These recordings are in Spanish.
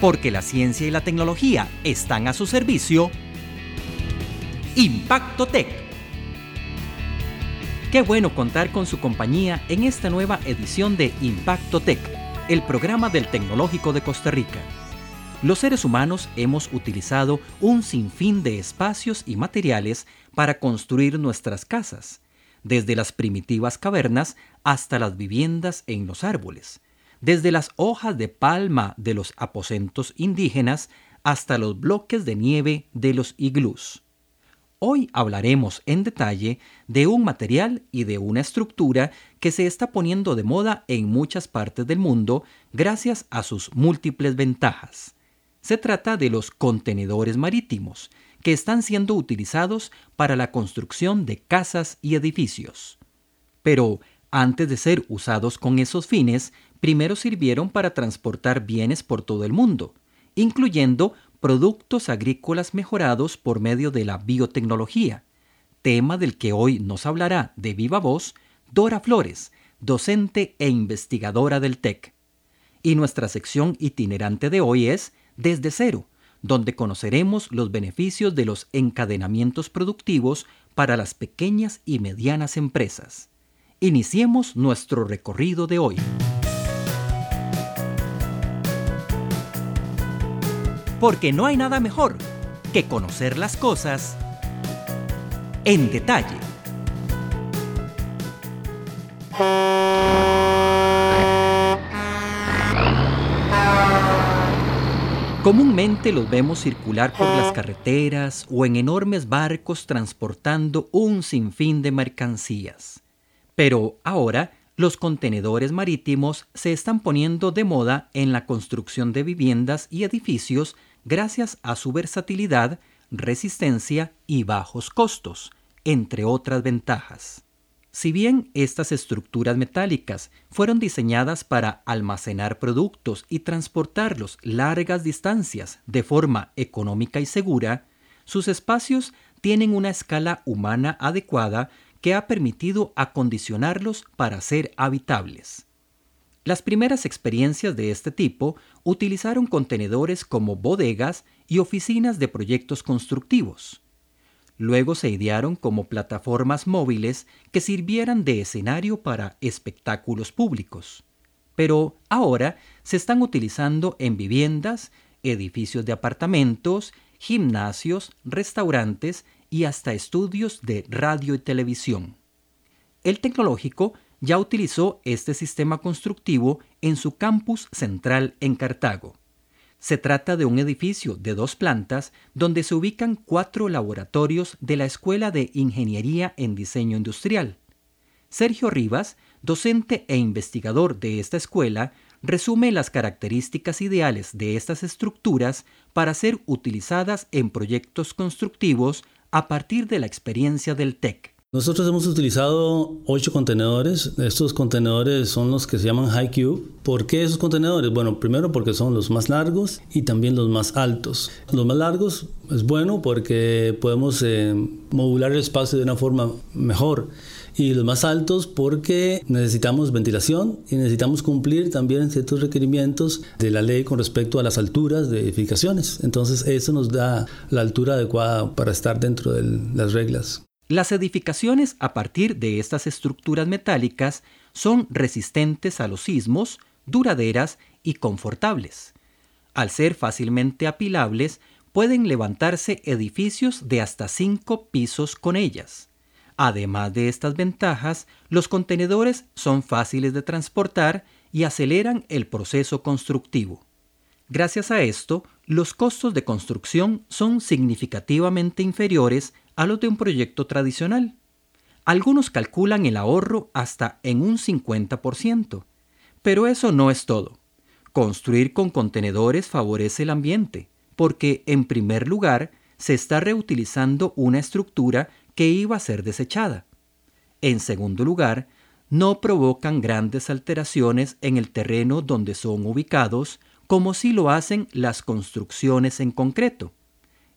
Porque la ciencia y la tecnología están a su servicio. Impacto Tech. Qué bueno contar con su compañía en esta nueva edición de Impacto Tech, el programa del Tecnológico de Costa Rica. Los seres humanos hemos utilizado un sinfín de espacios y materiales para construir nuestras casas, desde las primitivas cavernas hasta las viviendas en los árboles, desde las hojas de palma de los aposentos indígenas hasta los bloques de nieve de los iglús. Hoy hablaremos en detalle de un material y de una estructura que se está poniendo de moda en muchas partes del mundo gracias a sus múltiples ventajas. Se trata de los contenedores marítimos, que están siendo utilizados para la construcción de casas y edificios. Pero antes de ser usados con esos fines, primero sirvieron para transportar bienes por todo el mundo, incluyendo productos agrícolas mejorados por medio de la biotecnología, tema del que hoy nos hablará de viva voz Dora Flores, docente e investigadora del TEC. Y nuestra sección itinerante de hoy es Desde Cero, donde conoceremos los beneficios de los encadenamientos productivos para las pequeñas y medianas empresas. Iniciemos nuestro recorrido de hoy. porque no hay nada mejor que conocer las cosas en detalle. Comúnmente los vemos circular por las carreteras o en enormes barcos transportando un sinfín de mercancías. Pero ahora los contenedores marítimos se están poniendo de moda en la construcción de viviendas y edificios gracias a su versatilidad, resistencia y bajos costos, entre otras ventajas. Si bien estas estructuras metálicas fueron diseñadas para almacenar productos y transportarlos largas distancias de forma económica y segura, sus espacios tienen una escala humana adecuada que ha permitido acondicionarlos para ser habitables. Las primeras experiencias de este tipo utilizaron contenedores como bodegas y oficinas de proyectos constructivos. Luego se idearon como plataformas móviles que sirvieran de escenario para espectáculos públicos. Pero ahora se están utilizando en viviendas, edificios de apartamentos, gimnasios, restaurantes y hasta estudios de radio y televisión. El tecnológico ya utilizó este sistema constructivo en su campus central en Cartago. Se trata de un edificio de dos plantas donde se ubican cuatro laboratorios de la Escuela de Ingeniería en Diseño Industrial. Sergio Rivas, docente e investigador de esta escuela, resume las características ideales de estas estructuras para ser utilizadas en proyectos constructivos a partir de la experiencia del TEC. Nosotros hemos utilizado ocho contenedores. Estos contenedores son los que se llaman High Cube. ¿Por qué esos contenedores? Bueno, primero porque son los más largos y también los más altos. Los más largos es bueno porque podemos eh, modular el espacio de una forma mejor. Y los más altos porque necesitamos ventilación y necesitamos cumplir también ciertos requerimientos de la ley con respecto a las alturas de edificaciones. Entonces eso nos da la altura adecuada para estar dentro de las reglas. Las edificaciones a partir de estas estructuras metálicas son resistentes a los sismos, duraderas y confortables. Al ser fácilmente apilables, pueden levantarse edificios de hasta cinco pisos con ellas. Además de estas ventajas, los contenedores son fáciles de transportar y aceleran el proceso constructivo. Gracias a esto, los costos de construcción son significativamente inferiores a los de un proyecto tradicional. Algunos calculan el ahorro hasta en un 50%. Pero eso no es todo. Construir con contenedores favorece el ambiente, porque en primer lugar se está reutilizando una estructura que iba a ser desechada. En segundo lugar, no provocan grandes alteraciones en el terreno donde son ubicados, como si lo hacen las construcciones en concreto.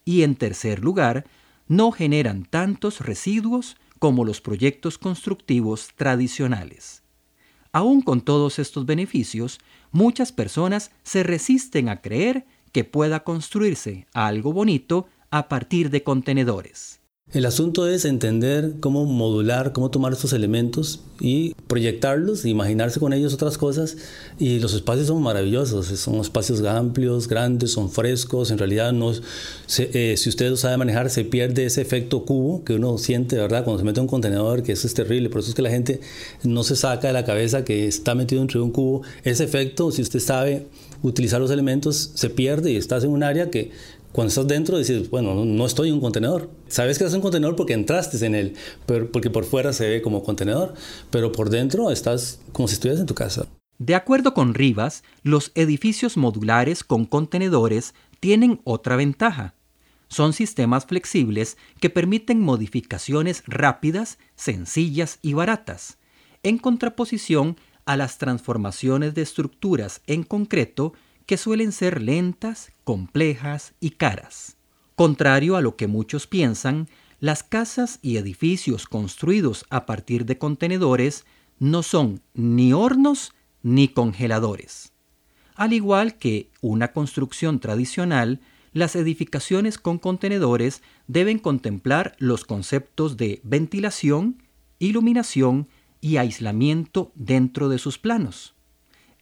Y en tercer lugar, no generan tantos residuos como los proyectos constructivos tradicionales. Aún con todos estos beneficios, muchas personas se resisten a creer que pueda construirse algo bonito a partir de contenedores. El asunto es entender cómo modular, cómo tomar estos elementos y proyectarlos, imaginarse con ellos otras cosas. Y los espacios son maravillosos, son espacios amplios, grandes, son frescos. En realidad, no, eh, si usted lo sabe manejar, se pierde ese efecto cubo que uno siente, ¿verdad? Cuando se mete en un contenedor, que eso es terrible. Por eso es que la gente no se saca de la cabeza que está metido dentro de un cubo. Ese efecto, si usted sabe utilizar los elementos, se pierde y estás en un área que cuando estás dentro dices, bueno, no estoy en un contenedor. Sabes que es un contenedor porque entraste en él, pero porque por fuera se ve como contenedor, pero por dentro estás como si estuvieras en tu casa. De acuerdo con Rivas, los edificios modulares con contenedores tienen otra ventaja. Son sistemas flexibles que permiten modificaciones rápidas, sencillas y baratas, en contraposición a las transformaciones de estructuras en concreto que suelen ser lentas, complejas y caras. Contrario a lo que muchos piensan, las casas y edificios construidos a partir de contenedores no son ni hornos ni congeladores. Al igual que una construcción tradicional, las edificaciones con contenedores deben contemplar los conceptos de ventilación, iluminación y aislamiento dentro de sus planos.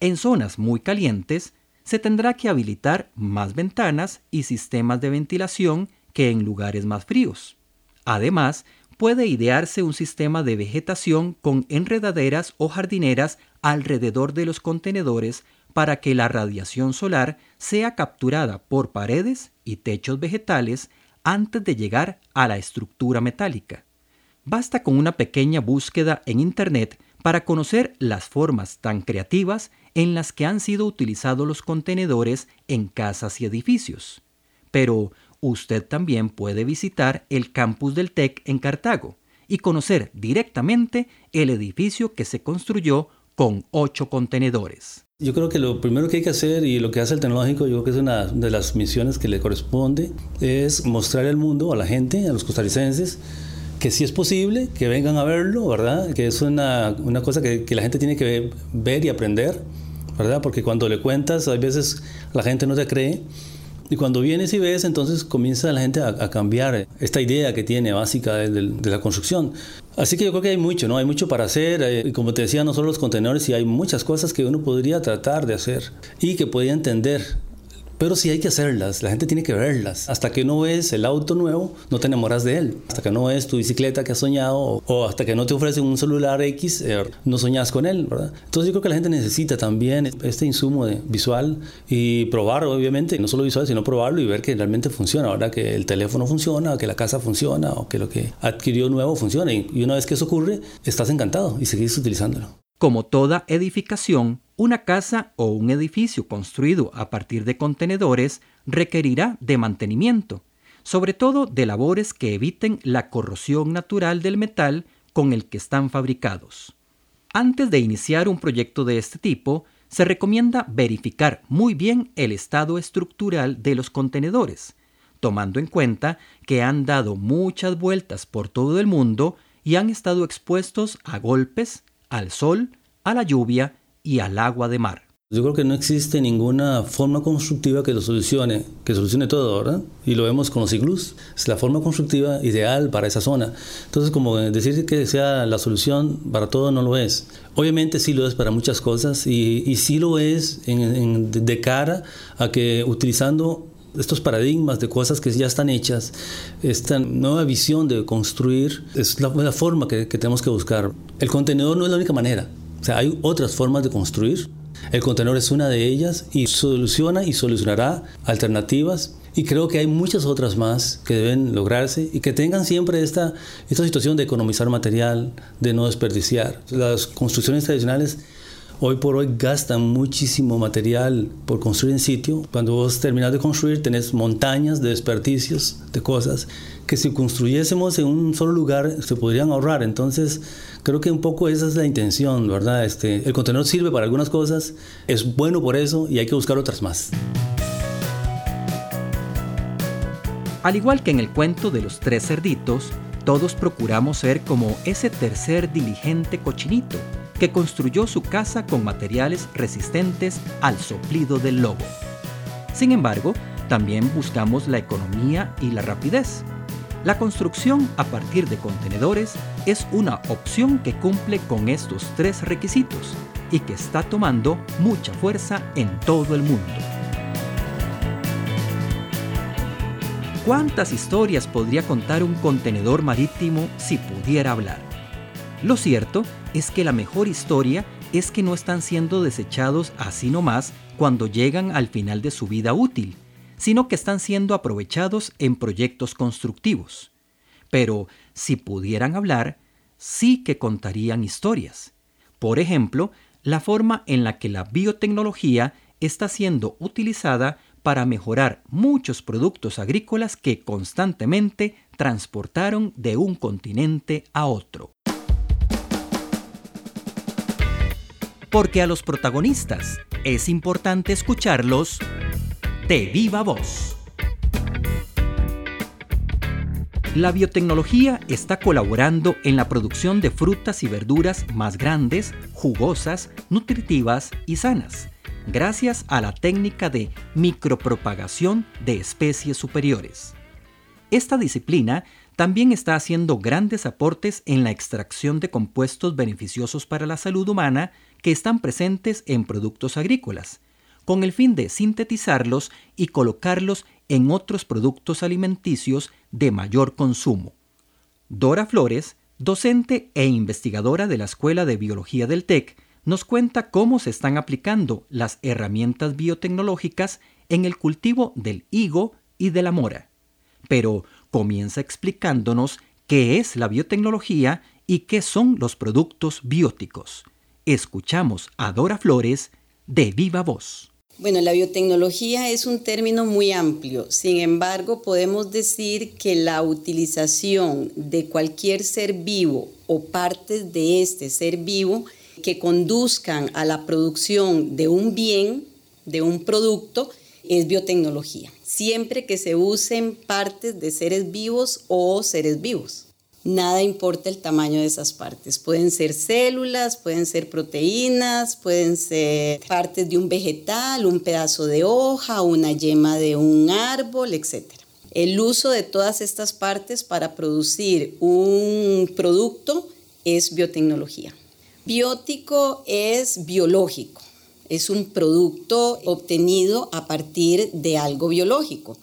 En zonas muy calientes, se tendrá que habilitar más ventanas y sistemas de ventilación que en lugares más fríos. Además, puede idearse un sistema de vegetación con enredaderas o jardineras alrededor de los contenedores para que la radiación solar sea capturada por paredes y techos vegetales antes de llegar a la estructura metálica. Basta con una pequeña búsqueda en Internet para conocer las formas tan creativas en las que han sido utilizados los contenedores en casas y edificios. Pero usted también puede visitar el campus del TEC en Cartago y conocer directamente el edificio que se construyó con ocho contenedores. Yo creo que lo primero que hay que hacer y lo que hace el tecnológico, yo creo que es una de las misiones que le corresponde, es mostrar al mundo, a la gente, a los costarricenses, que sí es posible, que vengan a verlo, ¿verdad? Que es una, una cosa que, que, la gente tiene que ver y aprender, ¿verdad? Porque cuando le cuentas, a veces la gente no te cree. Y cuando vienes y ves, entonces comienza la gente a, cambiar esta idea que tiene básica de, de, la construcción. Así que yo creo que hay mucho, ¿no? Hay mucho para hacer. Y como te decía, no solo los contenedores, y hay muchas cosas que uno podría tratar de hacer y que podría entender pero sí hay que hacerlas, la gente tiene que verlas. Hasta que no ves el auto nuevo, no te enamoras de él. Hasta que no ves tu bicicleta que has soñado o, hasta que no te ofrecen un celular X, eh, no soñas con él, ¿verdad? Entonces yo creo que la gente necesita también este insumo de visual y probar, obviamente, no solo visual, sino probarlo y ver que realmente funciona, ¿verdad? Que el teléfono funciona, que la casa funciona o que lo que adquirió nuevo funciona. Y una vez que eso ocurre, estás encantado y seguís utilizándolo. Como toda edificación, una casa o un edificio construido a partir de contenedores requerirá de mantenimiento, sobre todo de labores que eviten la corrosión natural del metal con el que están fabricados. Antes de iniciar un proyecto de este tipo, se recomienda verificar muy bien el estado estructural de los contenedores, tomando en cuenta que han dado muchas vueltas por todo el mundo y han estado expuestos a golpes, al sol, a la lluvia y al agua de mar. Yo creo que no existe ninguna forma constructiva que lo solucione, que solucione todo, ¿verdad? Y lo vemos con los iglús. Es la forma constructiva ideal para esa zona. Entonces, como decir que sea la solución para todo no lo es. Obviamente sí lo es para muchas cosas y, y sí lo es de cara a que utilizando estos paradigmas de cosas que ya están hechas, esta nueva visión de construir, es la, forma que, que tenemos que buscar. El contenedor no es la única manera. O sea, hay otras formas de construir. El contenedor es una de ellas y soluciona y solucionará alternativas. Y creo que hay muchas otras más que deben lograrse y que tengan siempre esta, esta situación de economizar material, de no desperdiciar. Las construcciones tradicionales hoy por hoy gastan muchísimo material por construir en sitio. Cuando vos terminas de construir tenés montañas de desperdicios, de cosas que si construyésemos en un solo lugar se podrían ahorrar. Entonces creo que un poco esa es la intención, ¿verdad? Este, el contenedor sirve para algunas cosas, es bueno por eso y hay que buscar otras más. Al igual que en el cuento de los tres cerditos, todos procuramos ser como ese tercer diligente cochinito que construyó su casa con materiales resistentes al soplido del lobo. Sin embargo, también buscamos la economía y la rapidez. La construcción a partir de contenedores es una opción que cumple con estos tres requisitos y que está tomando mucha fuerza en todo el mundo. ¿Cuántas historias podría contar un contenedor marítimo si pudiera hablar? Lo cierto es que la mejor historia es que no están siendo desechados así nomás cuando llegan al final de su vida útil, sino que están siendo aprovechados en proyectos constructivos. Pero si pudieran hablar, sí que contarían historias. Por ejemplo, la forma en la que la biotecnología está siendo utilizada para mejorar muchos productos agrícolas que constantemente transportaron de un continente a otro. Porque a los protagonistas es importante escucharlos de viva voz. La biotecnología está colaborando en la producción de frutas y verduras más grandes, jugosas, nutritivas y sanas, gracias a la técnica de micropropagación de especies superiores. Esta disciplina también está haciendo grandes aportes en la extracción de compuestos beneficiosos para la salud humana que están presentes en productos agrícolas, con el fin de sintetizarlos y colocarlos en otros productos alimenticios de mayor consumo. Dora Flores, docente e investigadora de la Escuela de Biología del TEC, nos cuenta cómo se están aplicando las herramientas biotecnológicas en el cultivo del higo y de la mora. Pero comienza explicándonos qué es la biotecnología y qué son los productos bióticos. Escuchamos a Dora Flores de viva voz. Bueno, la biotecnología es un término muy amplio, sin embargo podemos decir que la utilización de cualquier ser vivo o partes de este ser vivo que conduzcan a la producción de un bien, de un producto, es biotecnología, siempre que se usen partes de seres vivos o seres vivos nada importa el tamaño de esas partes. Pueden ser células, pueden ser proteínas, pueden ser partes de un vegetal, un pedazo de hoja, una yema de un árbol, etc. El uso de todas estas partes para producir un producto es biotecnología. Biótico es biológico, es un producto obtenido a partir de algo biológico.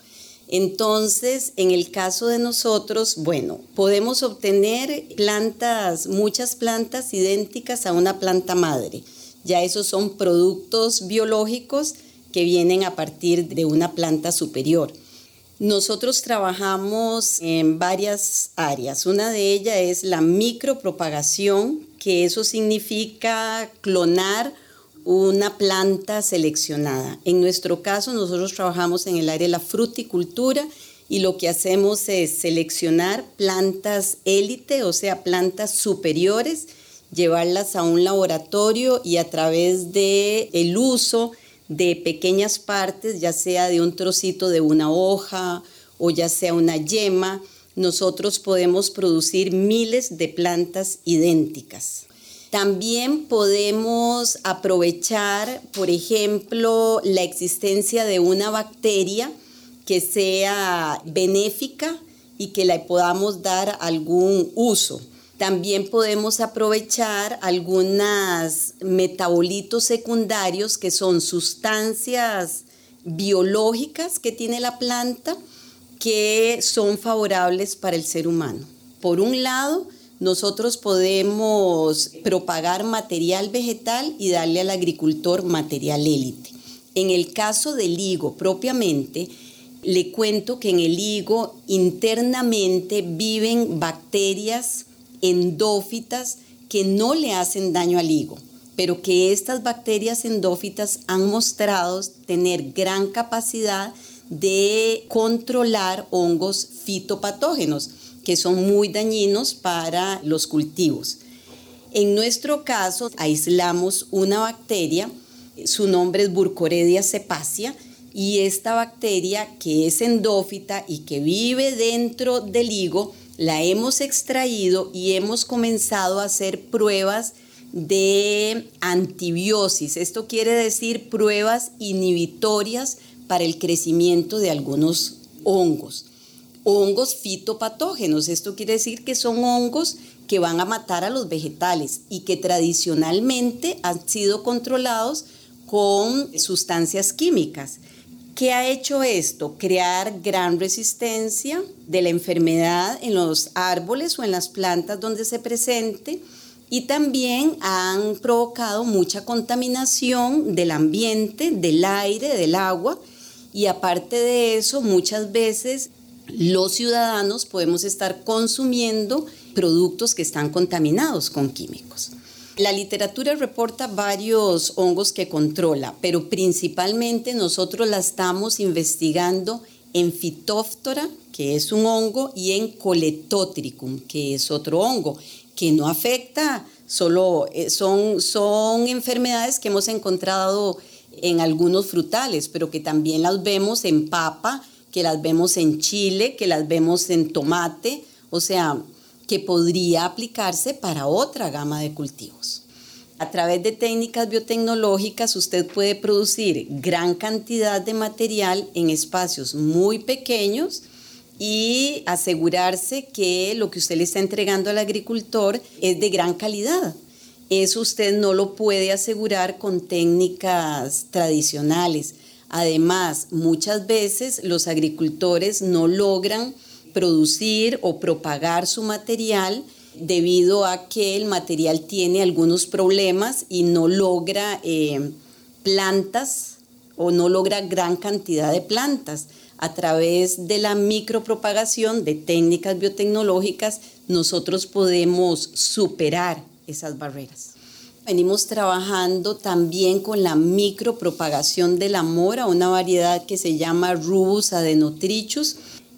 Entonces, en el caso de nosotros, bueno, podemos obtener plantas, muchas plantas idénticas a una planta madre. Ya esos son productos biológicos que vienen a partir de una planta superior. Nosotros trabajamos en varias áreas. Una de ellas es la micropropagación, que eso significa clonar una planta seleccionada. En nuestro caso, nosotros trabajamos en el área de la fruticultura y lo que hacemos es seleccionar plantas élite, o sea, plantas superiores, llevarlas a un laboratorio y a través de uso de pequeñas partes, ya sea de un trocito de una hoja o ya sea una yema, nosotros podemos producir miles de plantas idénticas. También podemos aprovechar, por ejemplo, la existencia de una bacteria que sea benéfica y que le podamos dar algún uso. También podemos aprovechar algunos metabolitos secundarios que son sustancias biológicas que tiene la planta que son favorables para el ser humano. Por un lado, nosotros podemos propagar material vegetal y darle al agricultor material élite. En el caso del higo propiamente, le cuento que en el higo internamente viven bacterias endófitas que no le hacen daño al higo, pero que estas bacterias endófitas han mostrado tener gran capacidad de controlar hongos fitopatógenos que son muy dañinos para los cultivos. En nuestro caso, aislamos una bacteria, su nombre es Burcoredia cepacia, y esta bacteria que es endófita y que vive dentro del higo, la hemos extraído y hemos comenzado a hacer pruebas de antibiosis. Esto quiere decir pruebas inhibitorias para el crecimiento de algunos hongos. Hongos fitopatógenos, esto quiere decir que son hongos que van a matar a los vegetales y que tradicionalmente han sido controlados con sustancias químicas. ¿Qué ha hecho esto? Crear gran resistencia de la enfermedad en los árboles o en las plantas donde se presente y también han provocado mucha contaminación del ambiente, del aire, del agua y aparte de eso muchas veces los ciudadanos podemos estar consumiendo productos que están contaminados con químicos. La literatura reporta varios hongos que controla, pero principalmente nosotros la estamos investigando en Phytophthora, que es un hongo, y en Coletotricum, que es otro hongo, que no afecta, solo eh, son, son enfermedades que hemos encontrado en algunos frutales, pero que también las vemos en papa, que las vemos en chile, que las vemos en tomate, o sea, que podría aplicarse para otra gama de cultivos. A través de técnicas biotecnológicas usted puede producir gran cantidad de material en espacios muy pequeños y asegurarse que lo que usted le está entregando al agricultor es de gran calidad. Eso usted no lo puede asegurar con técnicas tradicionales. Además, muchas veces los agricultores no logran producir o propagar su material debido a que el material tiene algunos problemas y no logra eh, plantas o no logra gran cantidad de plantas. A través de la micropropagación de técnicas biotecnológicas, nosotros podemos superar esas barreras. Venimos trabajando también con la micropropagación de la mora, una variedad que se llama Rubus adenotrichus.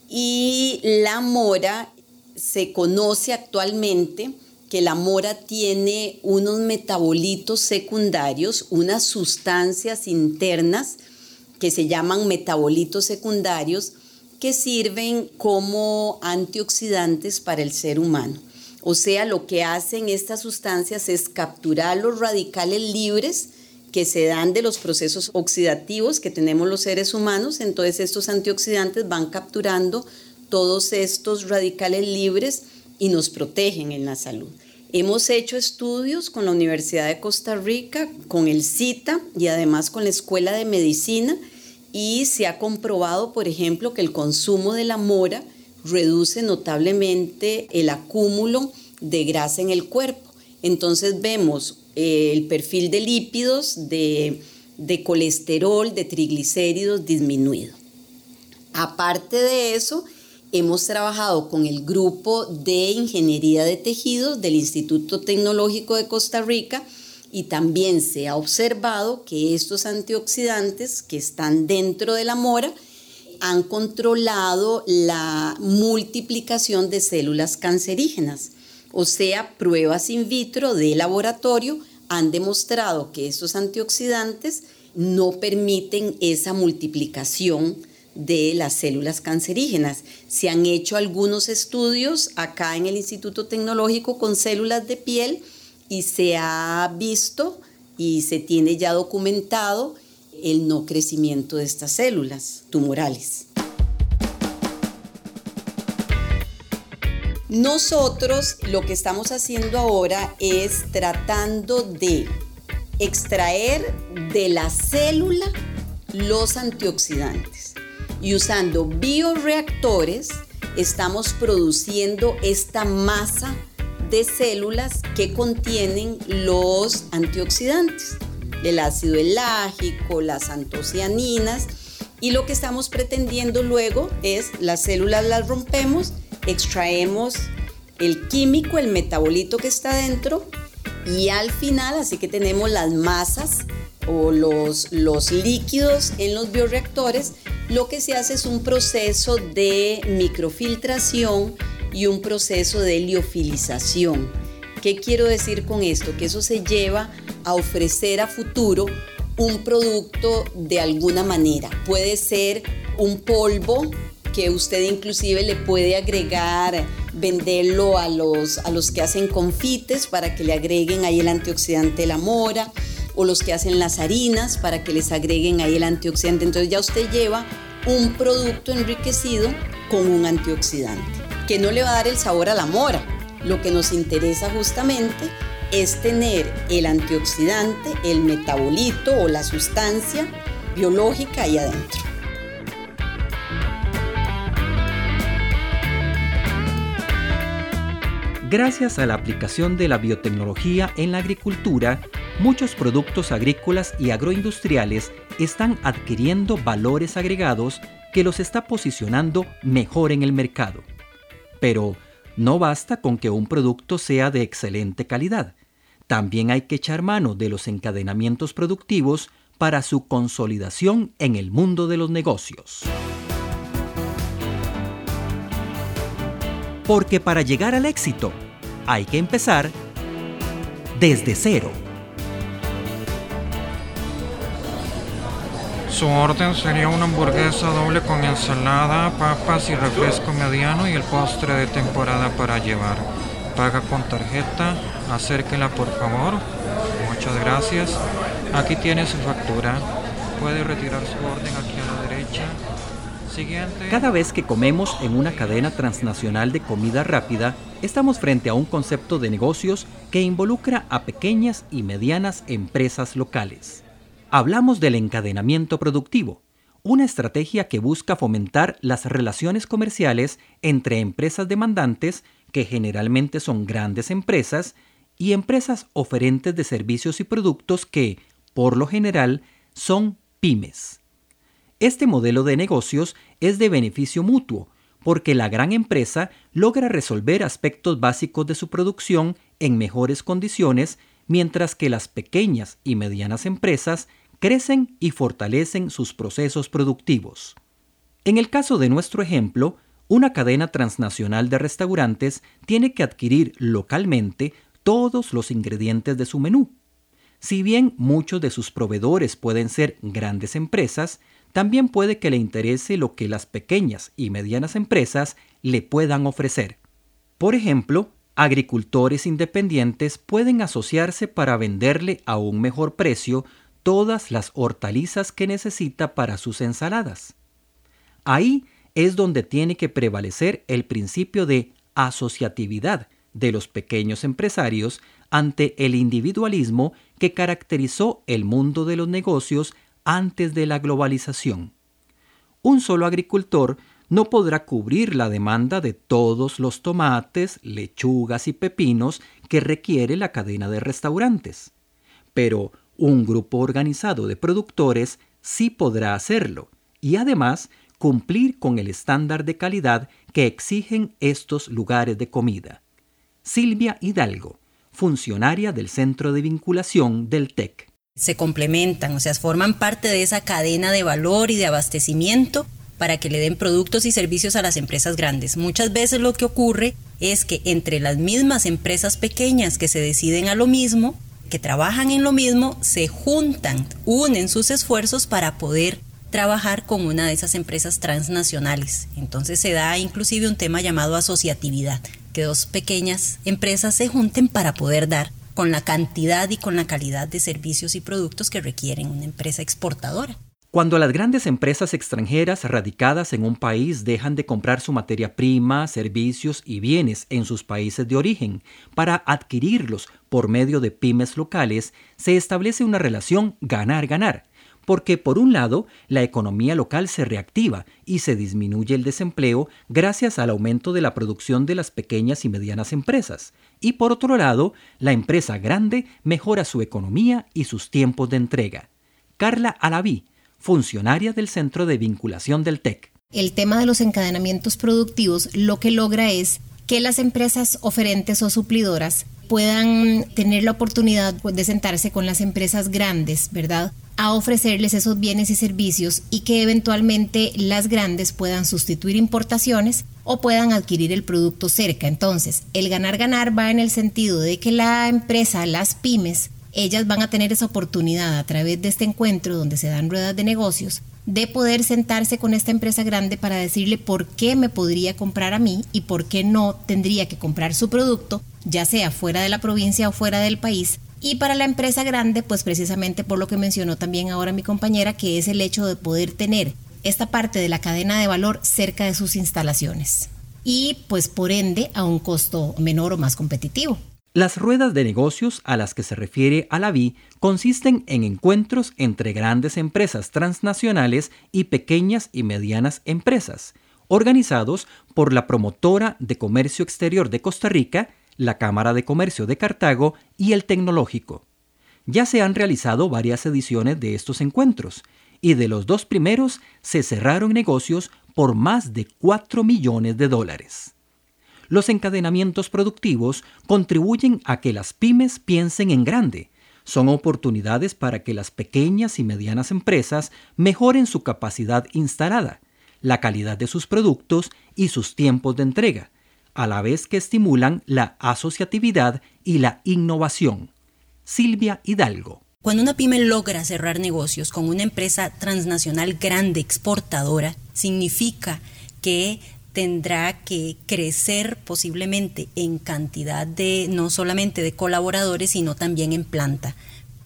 Y la mora se conoce actualmente que la mora tiene unos metabolitos secundarios, unas sustancias internas que se llaman metabolitos secundarios que sirven como antioxidantes para el ser humano. O sea, lo que hacen estas sustancias es capturar los radicales libres que se dan de los procesos oxidativos que tenemos los seres humanos. Entonces estos antioxidantes van capturando todos estos radicales libres y nos protegen en la salud. Hemos hecho estudios con la Universidad de Costa Rica, con el CITA y además con la Escuela de Medicina y se ha comprobado, por ejemplo, que el consumo de la mora reduce notablemente el acúmulo de grasa en el cuerpo. Entonces vemos eh, el perfil de lípidos, de, de colesterol, de triglicéridos disminuido. Aparte de eso, hemos trabajado con el grupo de ingeniería de tejidos del Instituto Tecnológico de Costa Rica y también se ha observado que estos antioxidantes que están dentro de la mora han controlado la multiplicación de células cancerígenas. O sea, pruebas in vitro de laboratorio han demostrado que estos antioxidantes no permiten esa multiplicación de las células cancerígenas. Se han hecho algunos estudios acá en el Instituto Tecnológico con células de piel y se ha visto y se tiene ya documentado el no crecimiento de estas células tumorales. Nosotros lo que estamos haciendo ahora es tratando de extraer de la célula los antioxidantes y usando bioreactores estamos produciendo esta masa de células que contienen los antioxidantes, el ácido elágico, las antocianinas y lo que estamos pretendiendo luego es las células las rompemos, extraemos el químico, el metabolito que está dentro y al final, así que tenemos las masas o los, los líquidos en los bioreactores, lo que se hace es un proceso de microfiltración y un proceso de liofilización. ¿Qué quiero decir con esto? Que eso se lleva a ofrecer a futuro un producto de alguna manera. Puede ser un polvo que usted inclusive le puede agregar venderlo a los, a los que hacen confites para que le agreguen ahí el antioxidante de la mora, o los que hacen las harinas para que les agreguen ahí el antioxidante. Entonces ya usted lleva un producto enriquecido con un antioxidante, que no le va a dar el sabor a la mora. Lo que nos interesa justamente es tener el antioxidante, el metabolito o la sustancia biológica ahí adentro. Gracias a la aplicación de la biotecnología en la agricultura, muchos productos agrícolas y agroindustriales están adquiriendo valores agregados que los está posicionando mejor en el mercado. Pero no basta con que un producto sea de excelente calidad. También hay que echar mano de los encadenamientos productivos para su consolidación en el mundo de los negocios. Porque para llegar al éxito hay que empezar desde cero. Su orden sería una hamburguesa doble con ensalada, papas y refresco mediano y el postre de temporada para llevar. Paga con tarjeta, acérquela por favor. Muchas gracias. Aquí tiene su factura. Puede retirar su orden aquí a la derecha. Cada vez que comemos en una cadena transnacional de comida rápida, estamos frente a un concepto de negocios que involucra a pequeñas y medianas empresas locales. Hablamos del encadenamiento productivo, una estrategia que busca fomentar las relaciones comerciales entre empresas demandantes, que generalmente son grandes empresas, y empresas oferentes de servicios y productos que, por lo general, son pymes. Este modelo de negocios es de beneficio mutuo, porque la gran empresa logra resolver aspectos básicos de su producción en mejores condiciones, mientras que las pequeñas y medianas empresas crecen y fortalecen sus procesos productivos. En el caso de nuestro ejemplo, una cadena transnacional de restaurantes tiene que adquirir localmente todos los ingredientes de su menú. Si bien muchos de sus proveedores pueden ser grandes empresas, también puede que le interese lo que las pequeñas y medianas empresas le puedan ofrecer. Por ejemplo, agricultores independientes pueden asociarse para venderle a un mejor precio todas las hortalizas que necesita para sus ensaladas. Ahí es donde tiene que prevalecer el principio de asociatividad de los pequeños empresarios ante el individualismo que caracterizó el mundo de los negocios antes de la globalización. Un solo agricultor no podrá cubrir la demanda de todos los tomates, lechugas y pepinos que requiere la cadena de restaurantes. Pero un grupo organizado de productores sí podrá hacerlo y además cumplir con el estándar de calidad que exigen estos lugares de comida. Silvia Hidalgo, funcionaria del Centro de Vinculación del TEC se complementan, o sea, forman parte de esa cadena de valor y de abastecimiento para que le den productos y servicios a las empresas grandes. Muchas veces lo que ocurre es que entre las mismas empresas pequeñas que se deciden a lo mismo, que trabajan en lo mismo, se juntan, unen sus esfuerzos para poder trabajar con una de esas empresas transnacionales. Entonces se da inclusive un tema llamado asociatividad, que dos pequeñas empresas se junten para poder dar con la cantidad y con la calidad de servicios y productos que requieren una empresa exportadora. Cuando las grandes empresas extranjeras radicadas en un país dejan de comprar su materia prima, servicios y bienes en sus países de origen para adquirirlos por medio de pymes locales, se establece una relación ganar-ganar, porque por un lado la economía local se reactiva y se disminuye el desempleo gracias al aumento de la producción de las pequeñas y medianas empresas, y por otro lado la empresa grande mejora su economía y sus tiempos de entrega. Carla Alaví, funcionaria del Centro de Vinculación del TEC. El tema de los encadenamientos productivos lo que logra es que las empresas oferentes o suplidoras puedan tener la oportunidad de sentarse con las empresas grandes, ¿verdad? a ofrecerles esos bienes y servicios y que eventualmente las grandes puedan sustituir importaciones o puedan adquirir el producto cerca. Entonces, el ganar-ganar va en el sentido de que la empresa, las pymes, ellas van a tener esa oportunidad a través de este encuentro donde se dan ruedas de negocios de poder sentarse con esta empresa grande para decirle por qué me podría comprar a mí y por qué no tendría que comprar su producto, ya sea fuera de la provincia o fuera del país. Y para la empresa grande, pues precisamente por lo que mencionó también ahora mi compañera, que es el hecho de poder tener esta parte de la cadena de valor cerca de sus instalaciones. Y pues por ende a un costo menor o más competitivo. Las ruedas de negocios a las que se refiere Alaví consisten en encuentros entre grandes empresas transnacionales y pequeñas y medianas empresas, organizados por la Promotora de Comercio Exterior de Costa Rica, la Cámara de Comercio de Cartago y el Tecnológico. Ya se han realizado varias ediciones de estos encuentros, y de los dos primeros se cerraron negocios por más de 4 millones de dólares. Los encadenamientos productivos contribuyen a que las pymes piensen en grande. Son oportunidades para que las pequeñas y medianas empresas mejoren su capacidad instalada, la calidad de sus productos y sus tiempos de entrega, a la vez que estimulan la asociatividad y la innovación. Silvia Hidalgo. Cuando una pyme logra cerrar negocios con una empresa transnacional grande exportadora, significa que tendrá que crecer posiblemente en cantidad de no solamente de colaboradores, sino también en planta,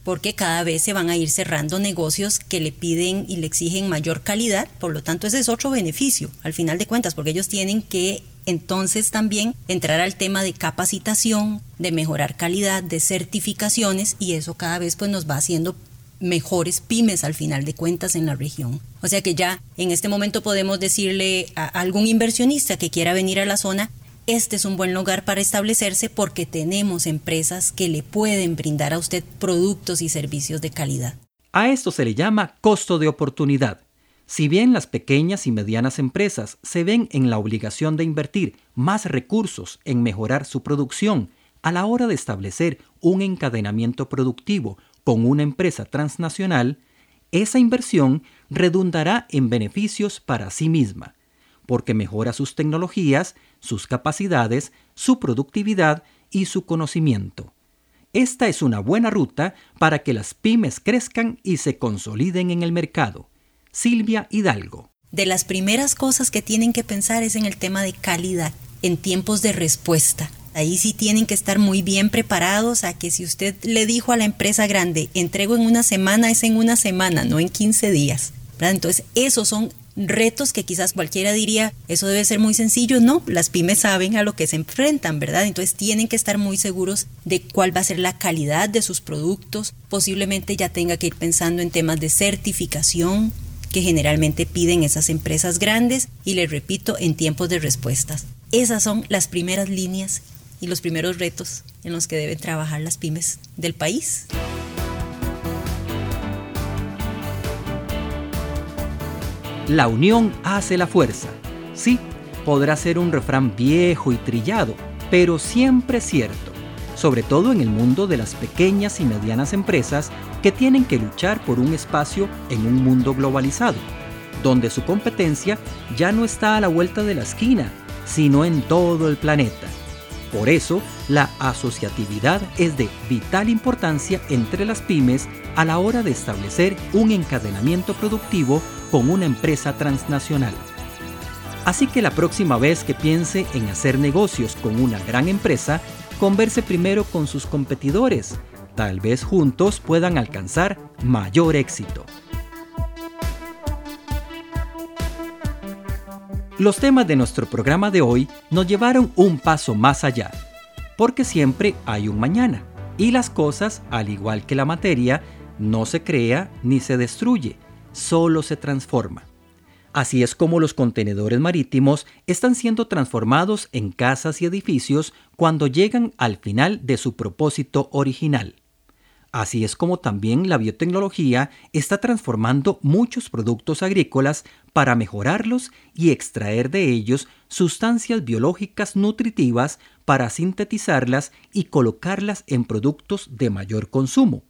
porque cada vez se van a ir cerrando negocios que le piden y le exigen mayor calidad, por lo tanto ese es otro beneficio, al final de cuentas, porque ellos tienen que entonces también entrar al tema de capacitación, de mejorar calidad, de certificaciones y eso cada vez pues nos va haciendo mejores pymes al final de cuentas en la región. O sea que ya en este momento podemos decirle a algún inversionista que quiera venir a la zona, este es un buen lugar para establecerse porque tenemos empresas que le pueden brindar a usted productos y servicios de calidad. A esto se le llama costo de oportunidad. Si bien las pequeñas y medianas empresas se ven en la obligación de invertir más recursos en mejorar su producción a la hora de establecer un encadenamiento productivo con una empresa transnacional, esa inversión redundará en beneficios para sí misma, porque mejora sus tecnologías, sus capacidades, su productividad y su conocimiento. Esta es una buena ruta para que las pymes crezcan y se consoliden en el mercado. Silvia Hidalgo. De las primeras cosas que tienen que pensar es en el tema de calidad, en tiempos de respuesta. Ahí sí tienen que estar muy bien preparados a que si usted le dijo a la empresa grande, entrego en una semana, es en una semana, no en 15 días. Entonces, esos son retos que quizás cualquiera diría, eso debe ser muy sencillo. No, las pymes saben a lo que se enfrentan, ¿verdad? Entonces tienen que estar muy seguros de cuál va a ser la calidad de sus productos. Posiblemente ya tenga que ir pensando en temas de certificación que generalmente piden esas empresas grandes y les repito, en tiempos de respuestas. Esas son las primeras líneas y los primeros retos en los que deben trabajar las pymes del país. La unión hace la fuerza. Sí, podrá ser un refrán viejo y trillado, pero siempre cierto, sobre todo en el mundo de las pequeñas y medianas empresas que tienen que luchar por un espacio en un mundo globalizado, donde su competencia ya no está a la vuelta de la esquina, sino en todo el planeta. Por eso, la asociatividad es de vital importancia entre las pymes a la hora de establecer un encadenamiento productivo con una empresa transnacional. Así que la próxima vez que piense en hacer negocios con una gran empresa, converse primero con sus competidores. Tal vez juntos puedan alcanzar mayor éxito. Los temas de nuestro programa de hoy nos llevaron un paso más allá, porque siempre hay un mañana, y las cosas, al igual que la materia, no se crea ni se destruye, solo se transforma. Así es como los contenedores marítimos están siendo transformados en casas y edificios cuando llegan al final de su propósito original. Así es como también la biotecnología está transformando muchos productos agrícolas para mejorarlos y extraer de ellos sustancias biológicas nutritivas para sintetizarlas y colocarlas en productos de mayor consumo.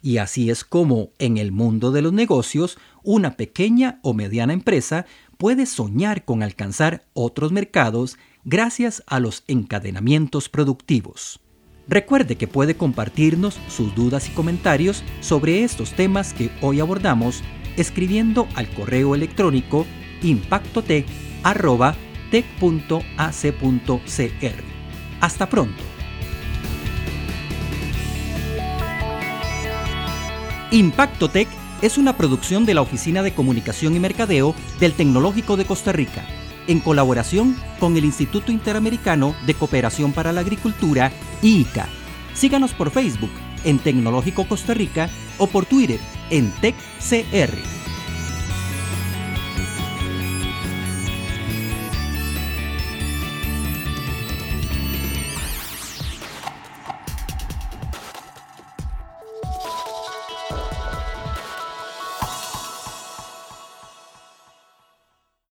Y así es como, en el mundo de los negocios, una pequeña o mediana empresa puede soñar con alcanzar otros mercados gracias a los encadenamientos productivos. Recuerde que puede compartirnos sus dudas y comentarios sobre estos temas que hoy abordamos escribiendo al correo electrónico impactotec.tec.ac.cr. Hasta pronto. Impacto Tech es una producción de la Oficina de Comunicación y Mercadeo del Tecnológico de Costa Rica, en colaboración con el Instituto Interamericano de Cooperación para la Agricultura, IICA. Síganos por Facebook en Tecnológico Costa Rica o por Twitter en TecCR.